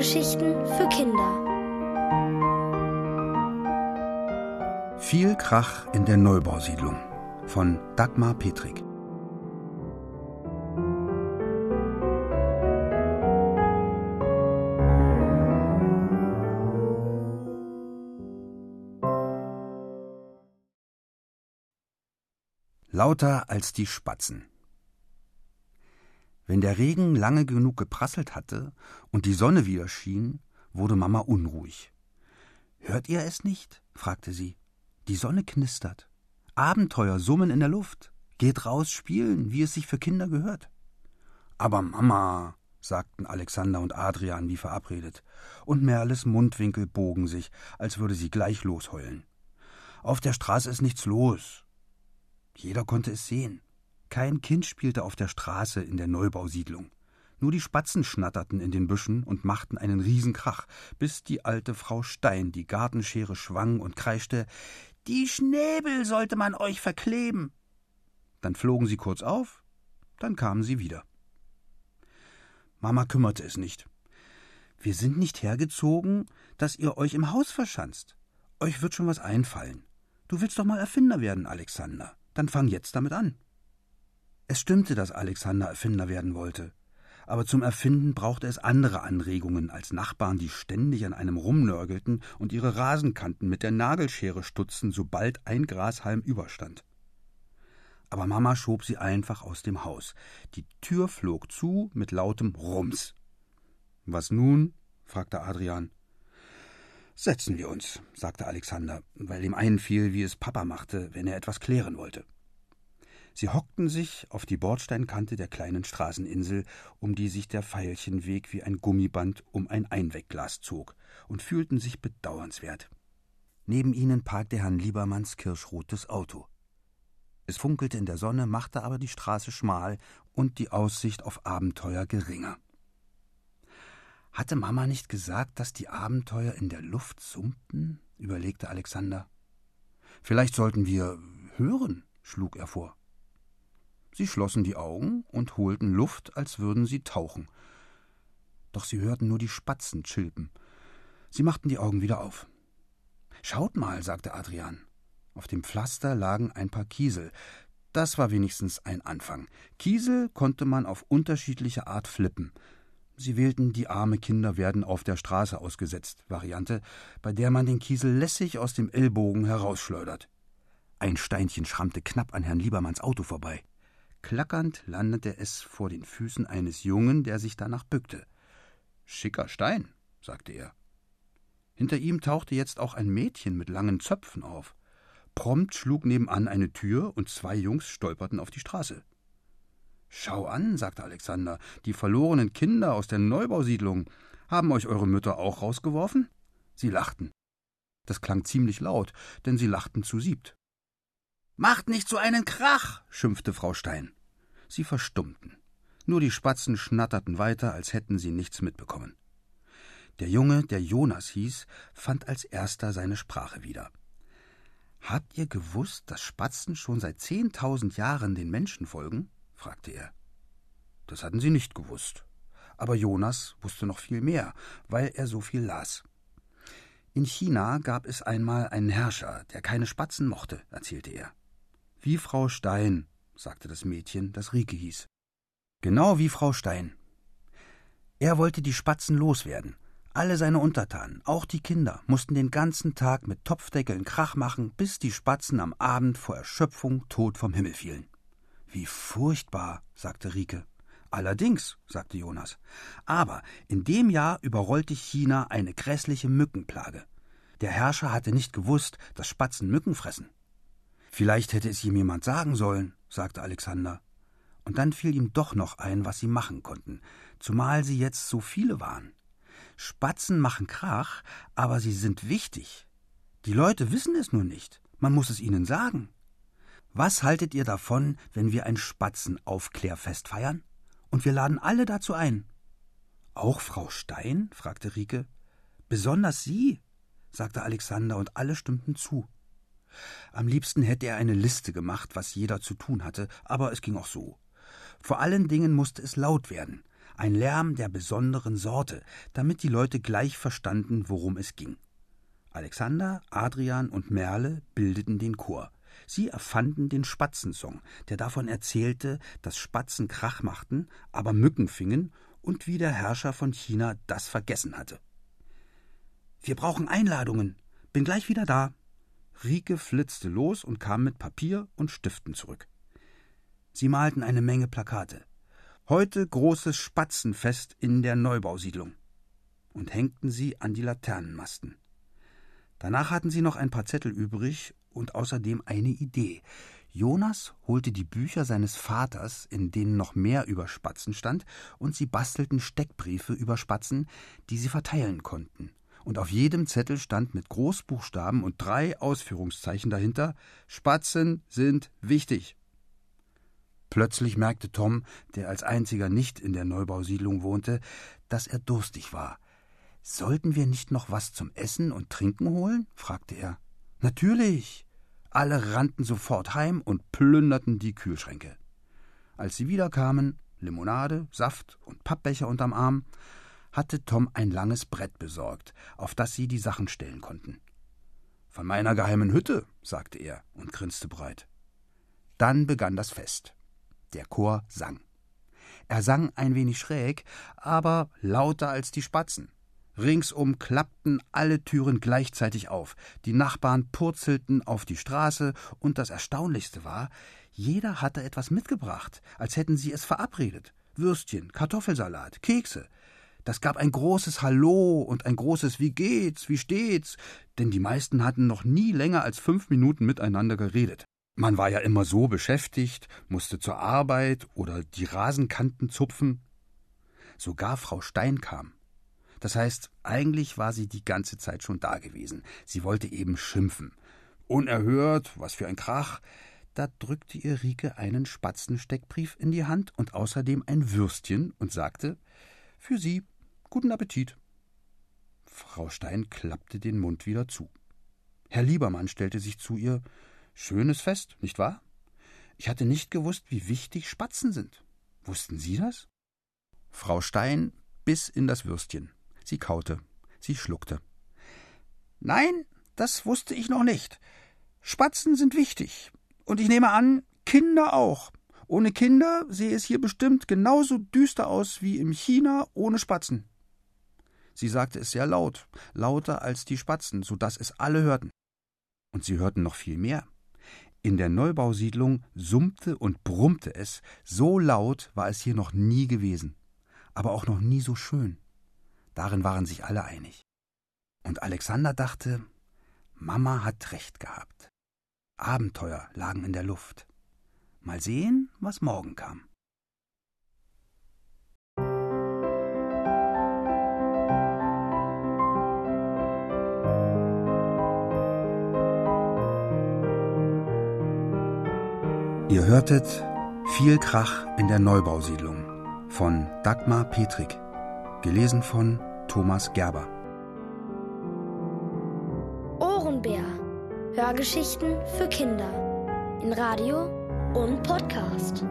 Hörgeschichten für Kinder. Viel Krach in der Neubausiedlung von Dagmar Petrik. Lauter als die Spatzen. Wenn der Regen lange genug geprasselt hatte und die Sonne wieder schien, wurde Mama unruhig. Hört ihr es nicht? fragte sie. Die Sonne knistert. Abenteuer summen in der Luft. Geht raus spielen, wie es sich für Kinder gehört. Aber Mama, sagten Alexander und Adrian wie verabredet, und Merles Mundwinkel bogen sich, als würde sie gleich losheulen. Auf der Straße ist nichts los. Jeder konnte es sehen. Kein Kind spielte auf der Straße in der Neubausiedlung. Nur die Spatzen schnatterten in den Büschen und machten einen Riesenkrach, bis die alte Frau Stein die Gartenschere schwang und kreischte Die Schnäbel sollte man euch verkleben. Dann flogen sie kurz auf, dann kamen sie wieder. Mama kümmerte es nicht. Wir sind nicht hergezogen, dass ihr euch im Haus verschanzt. Euch wird schon was einfallen. Du willst doch mal Erfinder werden, Alexander. Dann fang jetzt damit an. Es stimmte, dass Alexander Erfinder werden wollte. Aber zum Erfinden brauchte es andere Anregungen als Nachbarn, die ständig an einem rumnörgelten und ihre Rasenkanten mit der Nagelschere stutzten, sobald ein Grashalm überstand. Aber Mama schob sie einfach aus dem Haus. Die Tür flog zu mit lautem Rums. Was nun? fragte Adrian. Setzen wir uns, sagte Alexander, weil ihm einfiel, wie es Papa machte, wenn er etwas klären wollte. Sie hockten sich auf die Bordsteinkante der kleinen Straßeninsel, um die sich der Veilchenweg wie ein Gummiband um ein Einwegglas zog, und fühlten sich bedauernswert. Neben ihnen parkte Herrn Liebermanns kirschrotes Auto. Es funkelte in der Sonne, machte aber die Straße schmal und die Aussicht auf Abenteuer geringer. Hatte Mama nicht gesagt, dass die Abenteuer in der Luft summten? überlegte Alexander. Vielleicht sollten wir hören, schlug er vor. Sie schlossen die Augen und holten Luft, als würden sie tauchen. Doch sie hörten nur die Spatzen chilpen. Sie machten die Augen wieder auf. Schaut mal, sagte Adrian. Auf dem Pflaster lagen ein paar Kiesel. Das war wenigstens ein Anfang. Kiesel konnte man auf unterschiedliche Art flippen. Sie wählten die arme Kinder werden auf der Straße ausgesetzt Variante, bei der man den Kiesel lässig aus dem Ellbogen herausschleudert. Ein Steinchen schrammte knapp an Herrn Liebermanns Auto vorbei. Klackernd landete es vor den Füßen eines Jungen, der sich danach bückte. Schicker Stein, sagte er. Hinter ihm tauchte jetzt auch ein Mädchen mit langen Zöpfen auf. Prompt schlug nebenan eine Tür und zwei Jungs stolperten auf die Straße. Schau an, sagte Alexander, die verlorenen Kinder aus der Neubausiedlung. Haben euch eure Mütter auch rausgeworfen? Sie lachten. Das klang ziemlich laut, denn sie lachten zu siebt. Macht nicht so einen Krach, schimpfte Frau Stein. Sie verstummten. Nur die Spatzen schnatterten weiter, als hätten sie nichts mitbekommen. Der Junge, der Jonas hieß, fand als erster seine Sprache wieder. Habt ihr gewusst, dass Spatzen schon seit zehntausend Jahren den Menschen folgen? fragte er. Das hatten sie nicht gewusst. Aber Jonas wusste noch viel mehr, weil er so viel las. In China gab es einmal einen Herrscher, der keine Spatzen mochte, erzählte er. Wie Frau Stein, sagte das Mädchen, das Rike hieß. Genau wie Frau Stein. Er wollte die Spatzen loswerden. Alle seine Untertanen, auch die Kinder, mussten den ganzen Tag mit Topfdeckeln Krach machen, bis die Spatzen am Abend vor Erschöpfung tot vom Himmel fielen. Wie furchtbar, sagte Rike. Allerdings, sagte Jonas. Aber in dem Jahr überrollte China eine grässliche Mückenplage. Der Herrscher hatte nicht gewusst, dass Spatzen Mücken fressen. Vielleicht hätte es ihm jemand sagen sollen, sagte Alexander. Und dann fiel ihm doch noch ein, was sie machen konnten, zumal sie jetzt so viele waren. Spatzen machen Krach, aber sie sind wichtig. Die Leute wissen es nur nicht, man muss es ihnen sagen. Was haltet ihr davon, wenn wir ein Spatzenaufklärfest feiern? Und wir laden alle dazu ein. Auch Frau Stein? fragte Rike. Besonders Sie, sagte Alexander, und alle stimmten zu. Am liebsten hätte er eine Liste gemacht, was jeder zu tun hatte, aber es ging auch so. Vor allen Dingen musste es laut werden. Ein Lärm der besonderen Sorte, damit die Leute gleich verstanden, worum es ging. Alexander, Adrian und Merle bildeten den Chor. Sie erfanden den Spatzensong, der davon erzählte, dass Spatzen Krach machten, aber Mücken fingen und wie der Herrscher von China das vergessen hatte. Wir brauchen Einladungen. Bin gleich wieder da. Rike flitzte los und kam mit Papier und Stiften zurück. Sie malten eine Menge Plakate. Heute großes Spatzenfest in der Neubausiedlung. Und hängten sie an die Laternenmasten. Danach hatten sie noch ein paar Zettel übrig und außerdem eine Idee. Jonas holte die Bücher seines Vaters, in denen noch mehr über Spatzen stand, und sie bastelten Steckbriefe über Spatzen, die sie verteilen konnten. Und auf jedem Zettel stand mit Großbuchstaben und drei Ausführungszeichen dahinter Spatzen sind wichtig. Plötzlich merkte Tom, der als einziger nicht in der Neubausiedlung wohnte, dass er durstig war. Sollten wir nicht noch was zum Essen und Trinken holen? fragte er. Natürlich. Alle rannten sofort heim und plünderten die Kühlschränke. Als sie wiederkamen, Limonade, Saft und Pappbecher unterm Arm, hatte Tom ein langes Brett besorgt, auf das sie die Sachen stellen konnten. Von meiner geheimen Hütte, sagte er und grinste breit. Dann begann das Fest. Der Chor sang. Er sang ein wenig schräg, aber lauter als die Spatzen. Ringsum klappten alle Türen gleichzeitig auf, die Nachbarn purzelten auf die Straße, und das Erstaunlichste war, jeder hatte etwas mitgebracht, als hätten sie es verabredet. Würstchen, Kartoffelsalat, Kekse. Das gab ein großes Hallo und ein großes Wie geht's, wie steht's, denn die meisten hatten noch nie länger als fünf Minuten miteinander geredet. Man war ja immer so beschäftigt, musste zur Arbeit oder die Rasenkanten zupfen. Sogar Frau Stein kam. Das heißt, eigentlich war sie die ganze Zeit schon da gewesen. Sie wollte eben schimpfen. Unerhört, was für ein Krach. Da drückte ihr Rike einen Spatzensteckbrief in die Hand und außerdem ein Würstchen und sagte: Für Sie, guten Appetit. Frau Stein klappte den Mund wieder zu. Herr Liebermann stellte sich zu ihr: Schönes Fest, nicht wahr? Ich hatte nicht gewusst, wie wichtig Spatzen sind. Wussten Sie das? Frau Stein biss in das Würstchen. Sie kaute. Sie schluckte. Nein, das wusste ich noch nicht. Spatzen sind wichtig. Und ich nehme an, Kinder auch. Ohne Kinder sehe es hier bestimmt genauso düster aus wie im China ohne Spatzen. Sie sagte es sehr laut, lauter als die Spatzen, so dass es alle hörten. Und sie hörten noch viel mehr. In der Neubausiedlung summte und brummte es, so laut war es hier noch nie gewesen, aber auch noch nie so schön. Darin waren sich alle einig. Und Alexander dachte, Mama hat recht gehabt. Abenteuer lagen in der Luft. Mal sehen, was morgen kam. Ihr hörtet Viel Krach in der Neubausiedlung von Dagmar Petrik. Gelesen von Thomas Gerber. Ohrenbär. Hörgeschichten für Kinder. In Radio und Podcast.